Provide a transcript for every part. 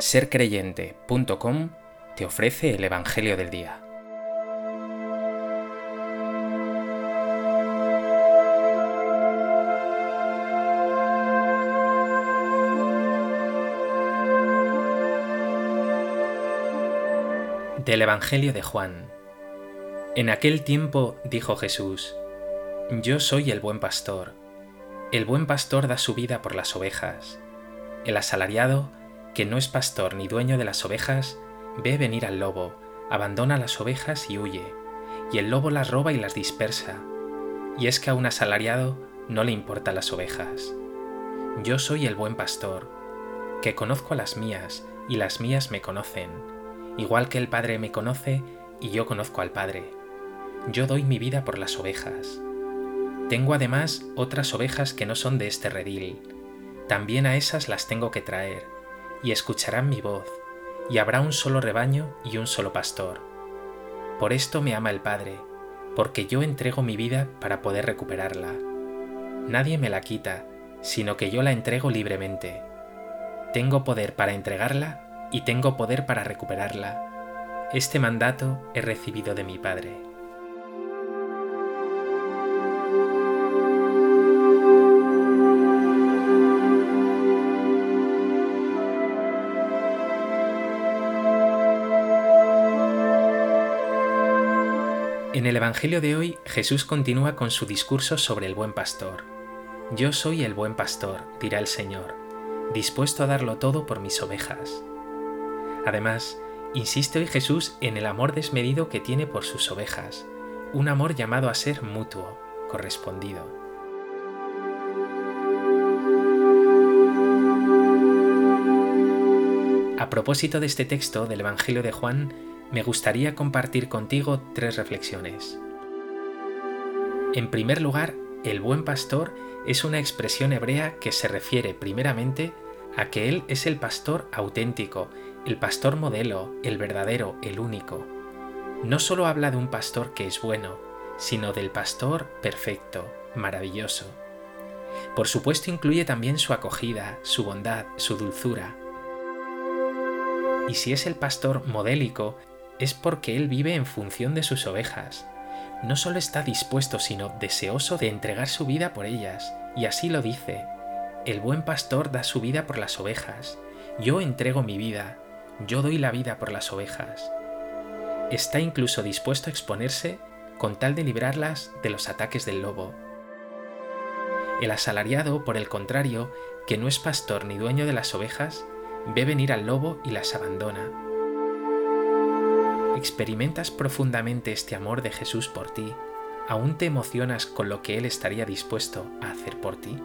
sercreyente.com te ofrece el Evangelio del Día. Del Evangelio de Juan. En aquel tiempo dijo Jesús, Yo soy el buen pastor. El buen pastor da su vida por las ovejas. El asalariado que no es pastor ni dueño de las ovejas, ve venir al lobo, abandona las ovejas y huye, y el lobo las roba y las dispersa. Y es que a un asalariado no le importan las ovejas. Yo soy el buen pastor, que conozco a las mías, y las mías me conocen, igual que el Padre me conoce y yo conozco al Padre. Yo doy mi vida por las ovejas. Tengo además otras ovejas que no son de este redil. También a esas las tengo que traer y escucharán mi voz, y habrá un solo rebaño y un solo pastor. Por esto me ama el Padre, porque yo entrego mi vida para poder recuperarla. Nadie me la quita, sino que yo la entrego libremente. Tengo poder para entregarla y tengo poder para recuperarla. Este mandato he recibido de mi Padre. En el Evangelio de hoy Jesús continúa con su discurso sobre el buen pastor. Yo soy el buen pastor, dirá el Señor, dispuesto a darlo todo por mis ovejas. Además, insiste hoy Jesús en el amor desmedido que tiene por sus ovejas, un amor llamado a ser mutuo, correspondido. A propósito de este texto del Evangelio de Juan, me gustaría compartir contigo tres reflexiones. En primer lugar, el buen pastor es una expresión hebrea que se refiere primeramente a que Él es el pastor auténtico, el pastor modelo, el verdadero, el único. No solo habla de un pastor que es bueno, sino del pastor perfecto, maravilloso. Por supuesto incluye también su acogida, su bondad, su dulzura. Y si es el pastor modélico, es porque Él vive en función de sus ovejas. No solo está dispuesto, sino deseoso de entregar su vida por ellas, y así lo dice. El buen pastor da su vida por las ovejas. Yo entrego mi vida, yo doy la vida por las ovejas. Está incluso dispuesto a exponerse con tal de librarlas de los ataques del lobo. El asalariado, por el contrario, que no es pastor ni dueño de las ovejas, ve venir al lobo y las abandona experimentas profundamente este amor de Jesús por ti, ¿aún te emocionas con lo que Él estaría dispuesto a hacer por ti?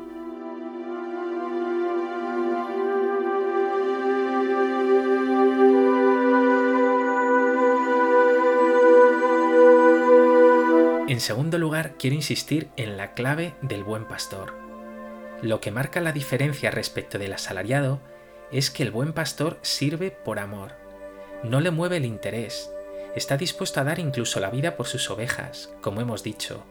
En segundo lugar, quiero insistir en la clave del buen pastor. Lo que marca la diferencia respecto del asalariado es que el buen pastor sirve por amor. No le mueve el interés, está dispuesto a dar incluso la vida por sus ovejas, como hemos dicho.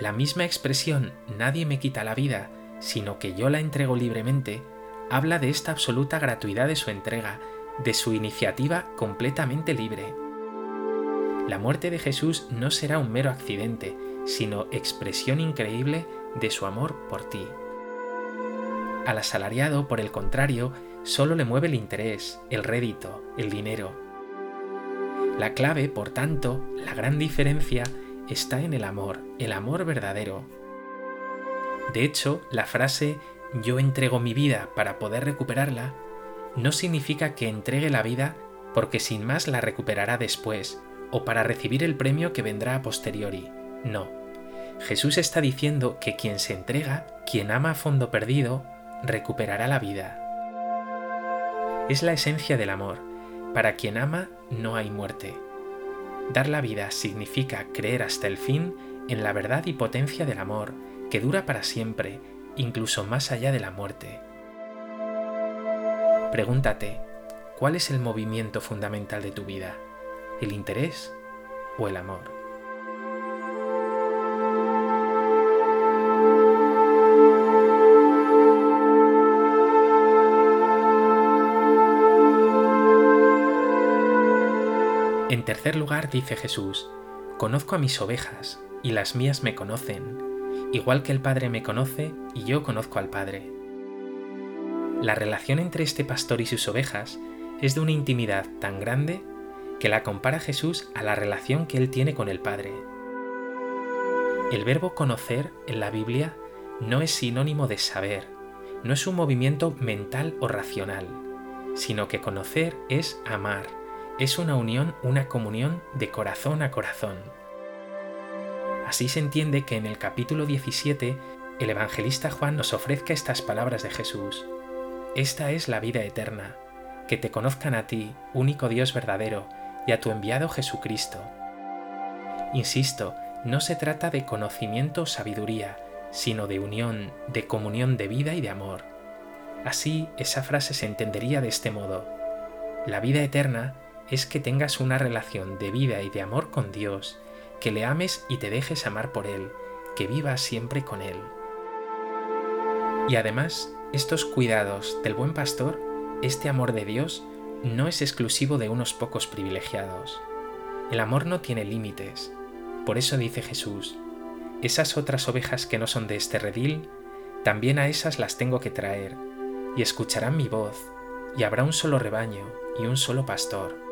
La misma expresión nadie me quita la vida, sino que yo la entrego libremente, habla de esta absoluta gratuidad de su entrega, de su iniciativa completamente libre. La muerte de Jesús no será un mero accidente, sino expresión increíble de su amor por ti. Al asalariado, por el contrario, solo le mueve el interés, el rédito, el dinero, la clave, por tanto, la gran diferencia está en el amor, el amor verdadero. De hecho, la frase yo entrego mi vida para poder recuperarla no significa que entregue la vida porque sin más la recuperará después o para recibir el premio que vendrá a posteriori. No. Jesús está diciendo que quien se entrega, quien ama a fondo perdido, recuperará la vida. Es la esencia del amor para quien ama no hay muerte. Dar la vida significa creer hasta el fin en la verdad y potencia del amor, que dura para siempre, incluso más allá de la muerte. Pregúntate, ¿cuál es el movimiento fundamental de tu vida? ¿El interés o el amor? Tercer lugar dice Jesús, Conozco a mis ovejas, y las mías me conocen, igual que el Padre me conoce y yo conozco al Padre. La relación entre este pastor y sus ovejas es de una intimidad tan grande que la compara Jesús a la relación que él tiene con el Padre. El verbo conocer en la Biblia no es sinónimo de saber, no es un movimiento mental o racional, sino que conocer es amar, es una unión, una comunión de corazón a corazón. Así se entiende que en el capítulo 17 el evangelista Juan nos ofrezca estas palabras de Jesús. Esta es la vida eterna, que te conozcan a ti, único Dios verdadero, y a tu enviado Jesucristo. Insisto, no se trata de conocimiento o sabiduría, sino de unión, de comunión de vida y de amor. Así, esa frase se entendería de este modo. La vida eterna es que tengas una relación de vida y de amor con Dios, que le ames y te dejes amar por Él, que vivas siempre con Él. Y además, estos cuidados del buen pastor, este amor de Dios, no es exclusivo de unos pocos privilegiados. El amor no tiene límites. Por eso dice Jesús, esas otras ovejas que no son de este redil, también a esas las tengo que traer, y escucharán mi voz, y habrá un solo rebaño y un solo pastor.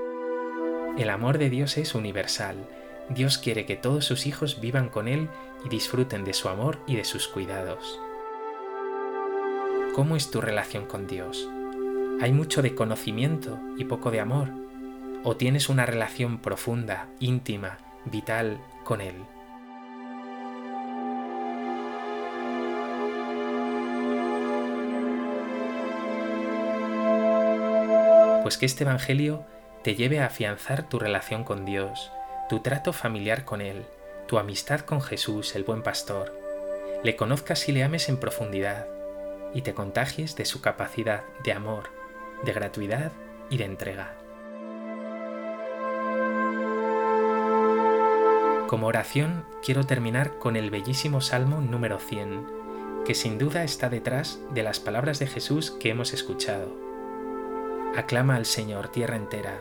El amor de Dios es universal. Dios quiere que todos sus hijos vivan con Él y disfruten de su amor y de sus cuidados. ¿Cómo es tu relación con Dios? ¿Hay mucho de conocimiento y poco de amor? ¿O tienes una relación profunda, íntima, vital con Él? Pues que este Evangelio te lleve a afianzar tu relación con Dios, tu trato familiar con Él, tu amistad con Jesús, el buen pastor. Le conozcas y le ames en profundidad y te contagies de su capacidad de amor, de gratuidad y de entrega. Como oración quiero terminar con el bellísimo Salmo número 100, que sin duda está detrás de las palabras de Jesús que hemos escuchado. Aclama al Señor tierra entera,